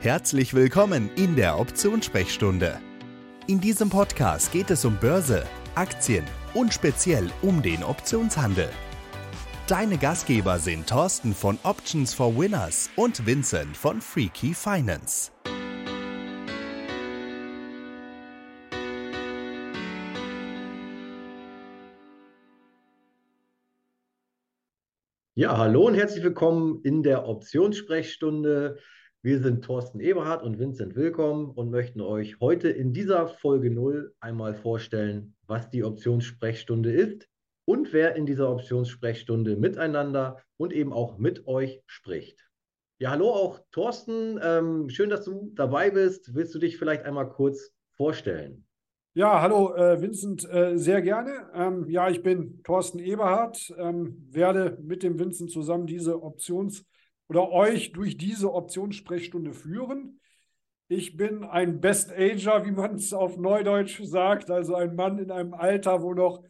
Herzlich willkommen in der Optionssprechstunde. In diesem Podcast geht es um Börse, Aktien und speziell um den Optionshandel. Deine Gastgeber sind Thorsten von Options for Winners und Vincent von Freaky Finance. Ja, hallo und herzlich willkommen in der Optionssprechstunde. Wir sind Thorsten Eberhardt und Vincent Willkommen und möchten euch heute in dieser Folge 0 einmal vorstellen, was die Optionssprechstunde ist und wer in dieser Optionssprechstunde miteinander und eben auch mit euch spricht. Ja, hallo auch Thorsten. Ähm, schön, dass du dabei bist. Willst du dich vielleicht einmal kurz vorstellen? Ja, hallo äh, Vincent, äh, sehr gerne. Ähm, ja, ich bin Thorsten Eberhardt, ähm, werde mit dem Vincent zusammen diese Options- oder euch durch diese Optionssprechstunde führen. Ich bin ein Best Ager, wie man es auf Neudeutsch sagt, also ein Mann in einem Alter, wo noch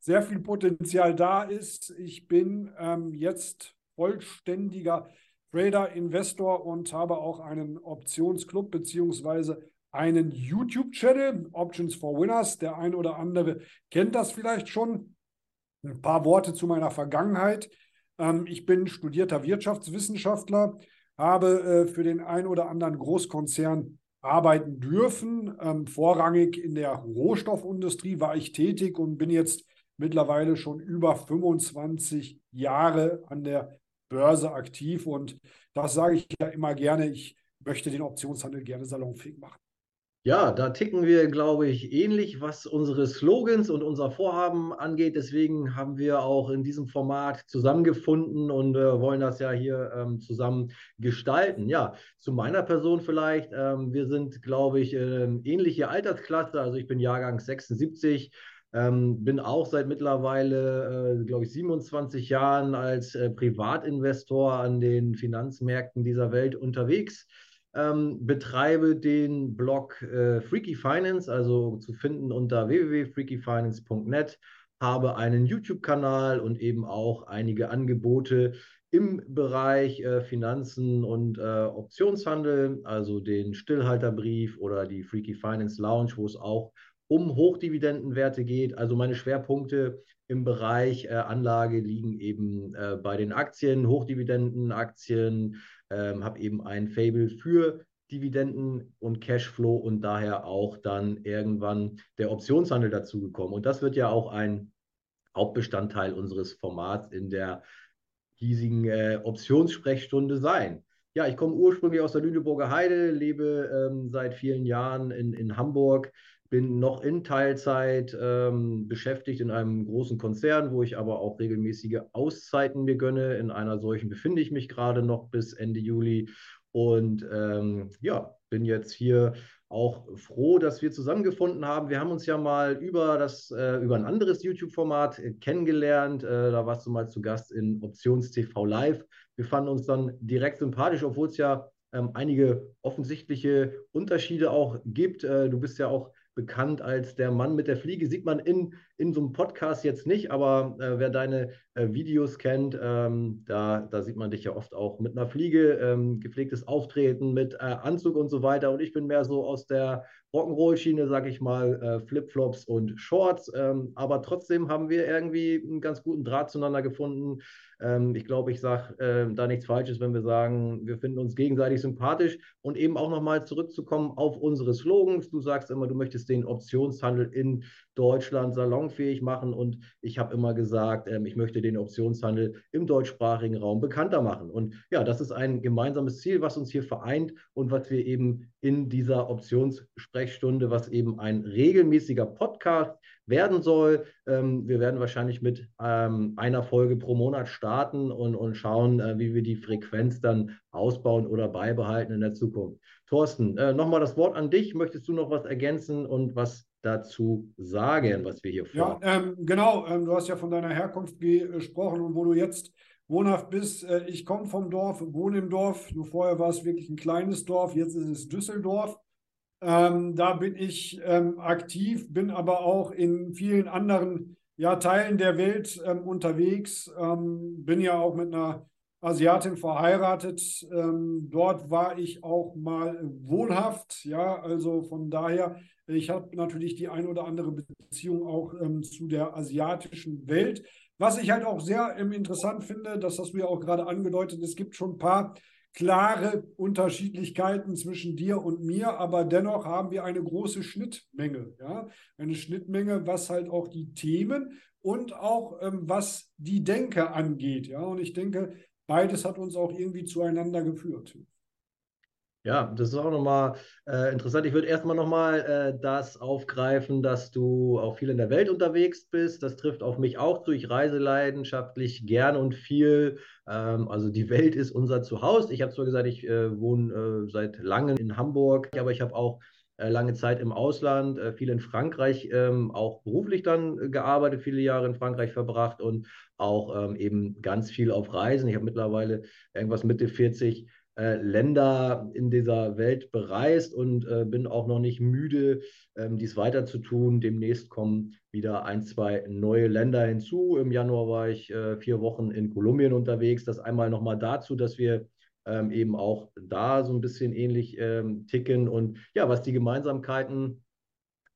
sehr viel Potenzial da ist. Ich bin ähm, jetzt vollständiger Trader, Investor und habe auch einen Optionsclub beziehungsweise einen YouTube-Channel, Options for Winners. Der ein oder andere kennt das vielleicht schon. Ein paar Worte zu meiner Vergangenheit. Ähm, ich bin studierter Wirtschaftswissenschaftler, habe äh, für den ein oder anderen Großkonzern arbeiten dürfen. Ähm, vorrangig in der Rohstoffindustrie war ich tätig und bin jetzt mittlerweile schon über 25 Jahre an der Börse aktiv. Und das sage ich ja immer gerne. Ich möchte den Optionshandel gerne salonfähig machen. Ja, da ticken wir, glaube ich, ähnlich, was unsere Slogans und unser Vorhaben angeht. Deswegen haben wir auch in diesem Format zusammengefunden und äh, wollen das ja hier ähm, zusammen gestalten. Ja, zu meiner Person vielleicht. Ähm, wir sind, glaube ich, äh, ähnliche Altersklasse. Also ich bin Jahrgang 76. Ähm, bin auch seit mittlerweile, äh, glaube ich, 27 Jahren als äh, Privatinvestor an den Finanzmärkten dieser Welt unterwegs ähm, betreibe den Blog äh, Freaky Finance, also zu finden unter www.freakyfinance.net, habe einen YouTube-Kanal und eben auch einige Angebote im Bereich äh, Finanzen und äh, Optionshandel, also den Stillhalterbrief oder die Freaky Finance Lounge, wo es auch um Hochdividendenwerte geht. Also meine Schwerpunkte im Bereich äh, Anlage liegen eben äh, bei den Aktien, Hochdividendenaktien, ähm, habe eben ein Fable für Dividenden und Cashflow und daher auch dann irgendwann der Optionshandel dazugekommen. Und das wird ja auch ein Hauptbestandteil unseres Formats in der hiesigen äh, Optionssprechstunde sein. Ja, ich komme ursprünglich aus der Lüneburger Heide, lebe ähm, seit vielen Jahren in, in Hamburg, bin noch in Teilzeit ähm, beschäftigt in einem großen Konzern, wo ich aber auch regelmäßige Auszeiten mir gönne. In einer solchen befinde ich mich gerade noch bis Ende Juli. Und ähm, ja, bin jetzt hier auch froh, dass wir zusammengefunden haben. Wir haben uns ja mal über das äh, über ein anderes YouTube-Format äh, kennengelernt. Äh, da warst du mal zu Gast in Options TV Live. Wir fanden uns dann direkt sympathisch, obwohl es ja ähm, einige offensichtliche Unterschiede auch gibt. Äh, du bist ja auch bekannt als der Mann mit der Fliege. Sieht man in, in so einem Podcast jetzt nicht, aber äh, wer deine äh, Videos kennt, ähm, da, da sieht man dich ja oft auch mit einer Fliege, ähm, gepflegtes Auftreten mit äh, Anzug und so weiter. Und ich bin mehr so aus der Rock'n'Roll-Schiene, sag ich mal, äh, Flipflops und Shorts. Ähm, aber trotzdem haben wir irgendwie einen ganz guten Draht zueinander gefunden. Ähm, ich glaube, ich sage äh, da nichts Falsches, wenn wir sagen, wir finden uns gegenseitig sympathisch und eben auch nochmal zurückzukommen auf unsere Slogans. Du sagst immer, du möchtest den Optionshandel in Deutschland salonfähig machen und ich habe immer gesagt, ähm, ich möchte den Optionshandel im deutschsprachigen Raum bekannter machen. Und ja, das ist ein gemeinsames Ziel, was uns hier vereint und was wir eben in dieser Optionssprechstunde, was eben ein regelmäßiger Podcast werden soll. Ähm, wir werden wahrscheinlich mit ähm, einer Folge pro Monat starten und, und schauen, äh, wie wir die Frequenz dann ausbauen oder beibehalten in der Zukunft. Thorsten, äh, nochmal das Wort an dich. Möchtest du noch was ergänzen und was dazu sagen, was wir hier vorhaben? Ja, ähm, genau. Ähm, du hast ja von deiner Herkunft gesprochen und wo du jetzt wohnhaft bist. Äh, ich komme vom Dorf, wohne im Dorf. Nur vorher war es wirklich ein kleines Dorf, jetzt ist es Düsseldorf. Ähm, da bin ich ähm, aktiv, bin aber auch in vielen anderen ja, Teilen der Welt ähm, unterwegs. Ähm, bin ja auch mit einer Asiatin verheiratet. Ähm, dort war ich auch mal wohnhaft. Ja, also von daher, ich habe natürlich die ein oder andere Beziehung auch ähm, zu der asiatischen Welt. Was ich halt auch sehr ähm, interessant finde, das hast du ja auch gerade angedeutet, es gibt schon ein paar klare Unterschiedlichkeiten zwischen dir und mir, aber dennoch haben wir eine große Schnittmenge. Ja? Eine Schnittmenge, was halt auch die Themen und auch ähm, was die Denke angeht. Ja? Und ich denke, beides hat uns auch irgendwie zueinander geführt. Ja, das ist auch nochmal äh, interessant. Ich würde erstmal nochmal äh, das aufgreifen, dass du auch viel in der Welt unterwegs bist. Das trifft auf mich auch zu. Ich reise leidenschaftlich gern und viel. Ähm, also die Welt ist unser Zuhause. Ich habe zwar gesagt, ich äh, wohne äh, seit langem in Hamburg, aber ich habe auch lange Zeit im Ausland, äh, viel in Frankreich, ähm, auch beruflich dann gearbeitet, viele Jahre in Frankreich verbracht und auch ähm, eben ganz viel auf Reisen. Ich habe mittlerweile irgendwas Mitte 40 äh, Länder in dieser Welt bereist und äh, bin auch noch nicht müde, ähm, dies weiter zu tun. Demnächst kommen wieder ein, zwei neue Länder hinzu. Im Januar war ich äh, vier Wochen in Kolumbien unterwegs. Das einmal nochmal dazu, dass wir ähm, eben auch da so ein bisschen ähnlich ähm, ticken. Und ja, was die Gemeinsamkeiten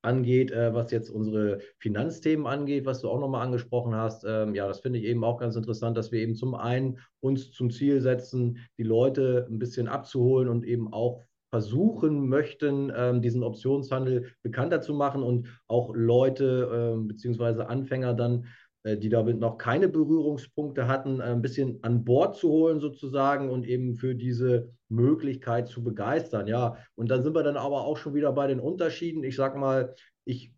angeht, äh, was jetzt unsere Finanzthemen angeht, was du auch nochmal angesprochen hast. Ähm, ja, das finde ich eben auch ganz interessant, dass wir eben zum einen uns zum Ziel setzen, die Leute ein bisschen abzuholen und eben auch versuchen möchten, ähm, diesen Optionshandel bekannter zu machen und auch Leute äh, beziehungsweise Anfänger dann die damit noch keine Berührungspunkte hatten, äh, ein bisschen an Bord zu holen sozusagen und eben für diese Möglichkeit zu begeistern. Ja, und dann sind wir dann aber auch schon wieder bei den Unterschieden. Ich sag mal, ich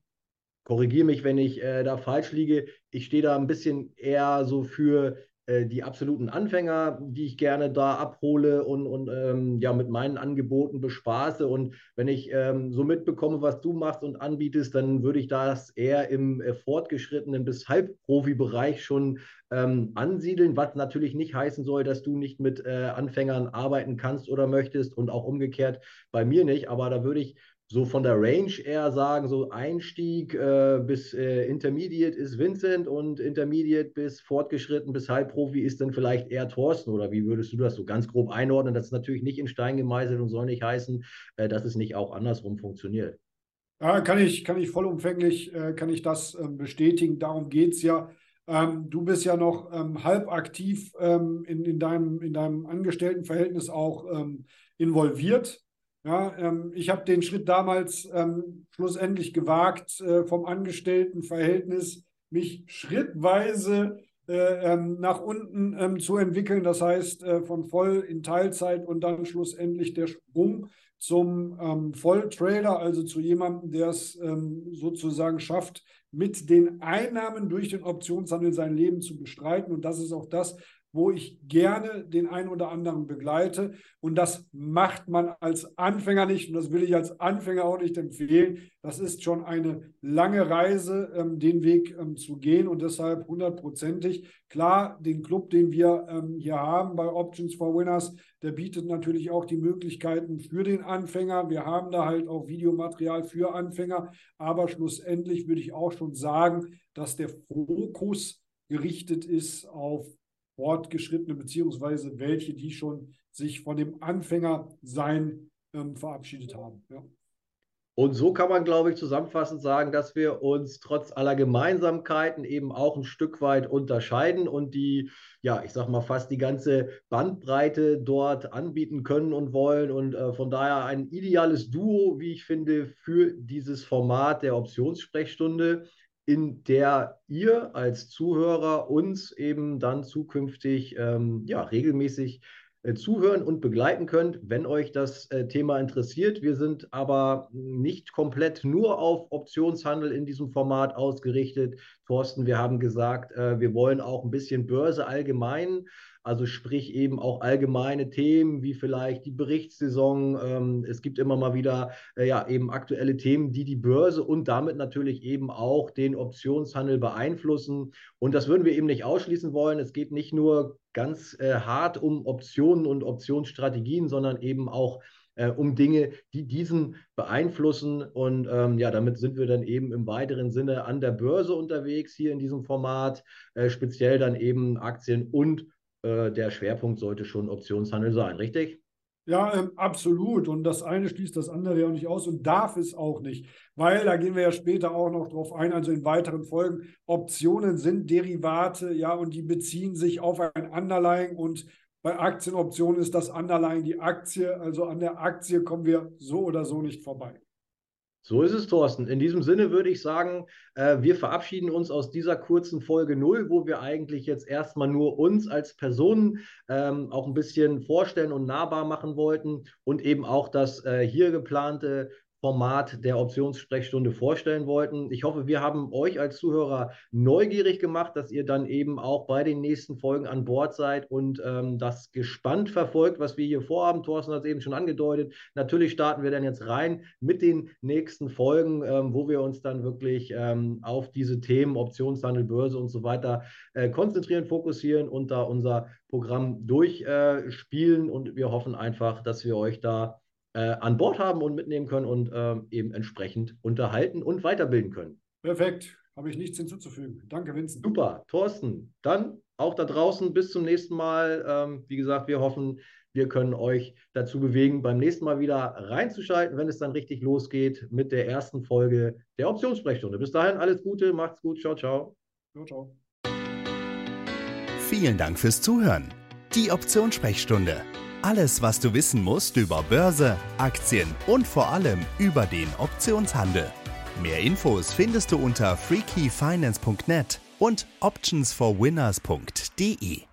korrigiere mich, wenn ich äh, da falsch liege. Ich stehe da ein bisschen eher so für äh, die absoluten Anfänger, die ich gerne da abhole und, und ähm, ja mit meinen Angeboten bespaße. Und wenn ich ähm, so mitbekomme, was du machst und anbietest, dann würde ich das eher im äh, fortgeschrittenen bis Halbprofi-Bereich schon ähm, ansiedeln, was natürlich nicht heißen soll, dass du nicht mit äh, Anfängern arbeiten kannst oder möchtest und auch umgekehrt bei mir nicht. Aber da würde ich so von der Range eher sagen, so Einstieg äh, bis äh, Intermediate ist Vincent und Intermediate bis fortgeschritten bis Halbprofi ist dann vielleicht eher Thorsten oder wie würdest du das so ganz grob einordnen? Das ist natürlich nicht in Stein gemeißelt und soll nicht heißen, äh, dass es nicht auch andersrum funktioniert. Ja, kann ich, kann ich vollumfänglich, äh, kann ich das ähm, bestätigen. Darum geht es ja. Ähm, du bist ja noch ähm, halb aktiv ähm, in, in, deinem, in deinem Angestelltenverhältnis auch ähm, involviert. Ja, ähm, ich habe den Schritt damals ähm, schlussendlich gewagt, äh, vom Angestelltenverhältnis mich schrittweise äh, ähm, nach unten ähm, zu entwickeln. Das heißt, äh, von voll in Teilzeit und dann schlussendlich der Sprung zum ähm, Volltrader, also zu jemandem, der es ähm, sozusagen schafft, mit den Einnahmen durch den Optionshandel sein Leben zu bestreiten. Und das ist auch das, wo ich gerne den einen oder anderen begleite. Und das macht man als Anfänger nicht. Und das will ich als Anfänger auch nicht empfehlen. Das ist schon eine lange Reise, ähm, den Weg ähm, zu gehen. Und deshalb hundertprozentig. Klar, den Club, den wir ähm, hier haben bei Options for Winners, der bietet natürlich auch die Möglichkeiten für den Anfänger. Wir haben da halt auch Videomaterial für Anfänger. Aber schlussendlich würde ich auch schon sagen, dass der Fokus gerichtet ist auf fortgeschrittene, beziehungsweise welche, die schon sich von dem Anfängersein ähm, verabschiedet haben. Ja. Und so kann man, glaube ich, zusammenfassend sagen, dass wir uns trotz aller Gemeinsamkeiten eben auch ein Stück weit unterscheiden und die, ja, ich sag mal, fast die ganze Bandbreite dort anbieten können und wollen. Und äh, von daher ein ideales Duo, wie ich finde, für dieses Format der Optionssprechstunde in der ihr als Zuhörer uns eben dann zukünftig ähm, ja, regelmäßig äh, zuhören und begleiten könnt, wenn euch das äh, Thema interessiert. Wir sind aber nicht komplett nur auf Optionshandel in diesem Format ausgerichtet. Thorsten, wir haben gesagt, äh, wir wollen auch ein bisschen Börse allgemein also sprich eben auch allgemeine Themen wie vielleicht die Berichtssaison. Ähm, es gibt immer mal wieder äh, ja eben aktuelle Themen, die die Börse und damit natürlich eben auch den Optionshandel beeinflussen. Und das würden wir eben nicht ausschließen wollen. Es geht nicht nur ganz äh, hart um Optionen und Optionsstrategien, sondern eben auch äh, um Dinge, die diesen beeinflussen. Und ähm, ja, damit sind wir dann eben im weiteren Sinne an der Börse unterwegs hier in diesem Format, äh, speziell dann eben Aktien und äh, der Schwerpunkt sollte schon Optionshandel sein, richtig? Ja, ähm, absolut. Und das eine schließt das andere ja auch nicht aus und darf es auch nicht, weil da gehen wir ja später auch noch drauf ein, also in weiteren Folgen. Optionen sind Derivate, ja, und die beziehen sich auf ein Underlying und bei Aktienoptionen ist das Underlying die Aktie. Also an der Aktie kommen wir so oder so nicht vorbei. So ist es, Thorsten. In diesem Sinne würde ich sagen, äh, wir verabschieden uns aus dieser kurzen Folge 0, wo wir eigentlich jetzt erstmal nur uns als Personen ähm, auch ein bisschen vorstellen und nahbar machen wollten und eben auch das äh, hier geplante Format der Optionssprechstunde vorstellen wollten. Ich hoffe, wir haben euch als Zuhörer neugierig gemacht, dass ihr dann eben auch bei den nächsten Folgen an Bord seid und ähm, das gespannt verfolgt, was wir hier vorhaben. Thorsten hat es eben schon angedeutet. Natürlich starten wir dann jetzt rein mit den nächsten Folgen, ähm, wo wir uns dann wirklich ähm, auf diese Themen Optionshandel, Börse und so weiter äh, konzentrieren, fokussieren und da unser Programm durchspielen. Äh, und wir hoffen einfach, dass wir euch da äh, an Bord haben und mitnehmen können und äh, eben entsprechend unterhalten und weiterbilden können. Perfekt, habe ich nichts hinzuzufügen. Danke, Vincent. Super, Thorsten. Dann auch da draußen bis zum nächsten Mal. Ähm, wie gesagt, wir hoffen, wir können euch dazu bewegen, beim nächsten Mal wieder reinzuschalten, wenn es dann richtig losgeht mit der ersten Folge der Optionssprechstunde. Bis dahin alles Gute, macht's gut, ciao, ciao. Ciao, ciao. Vielen Dank fürs Zuhören. Die Optionssprechstunde alles, was du wissen musst über Börse, Aktien und vor allem über den Optionshandel. Mehr Infos findest du unter freakeyfinance.net und optionsforwinners.de.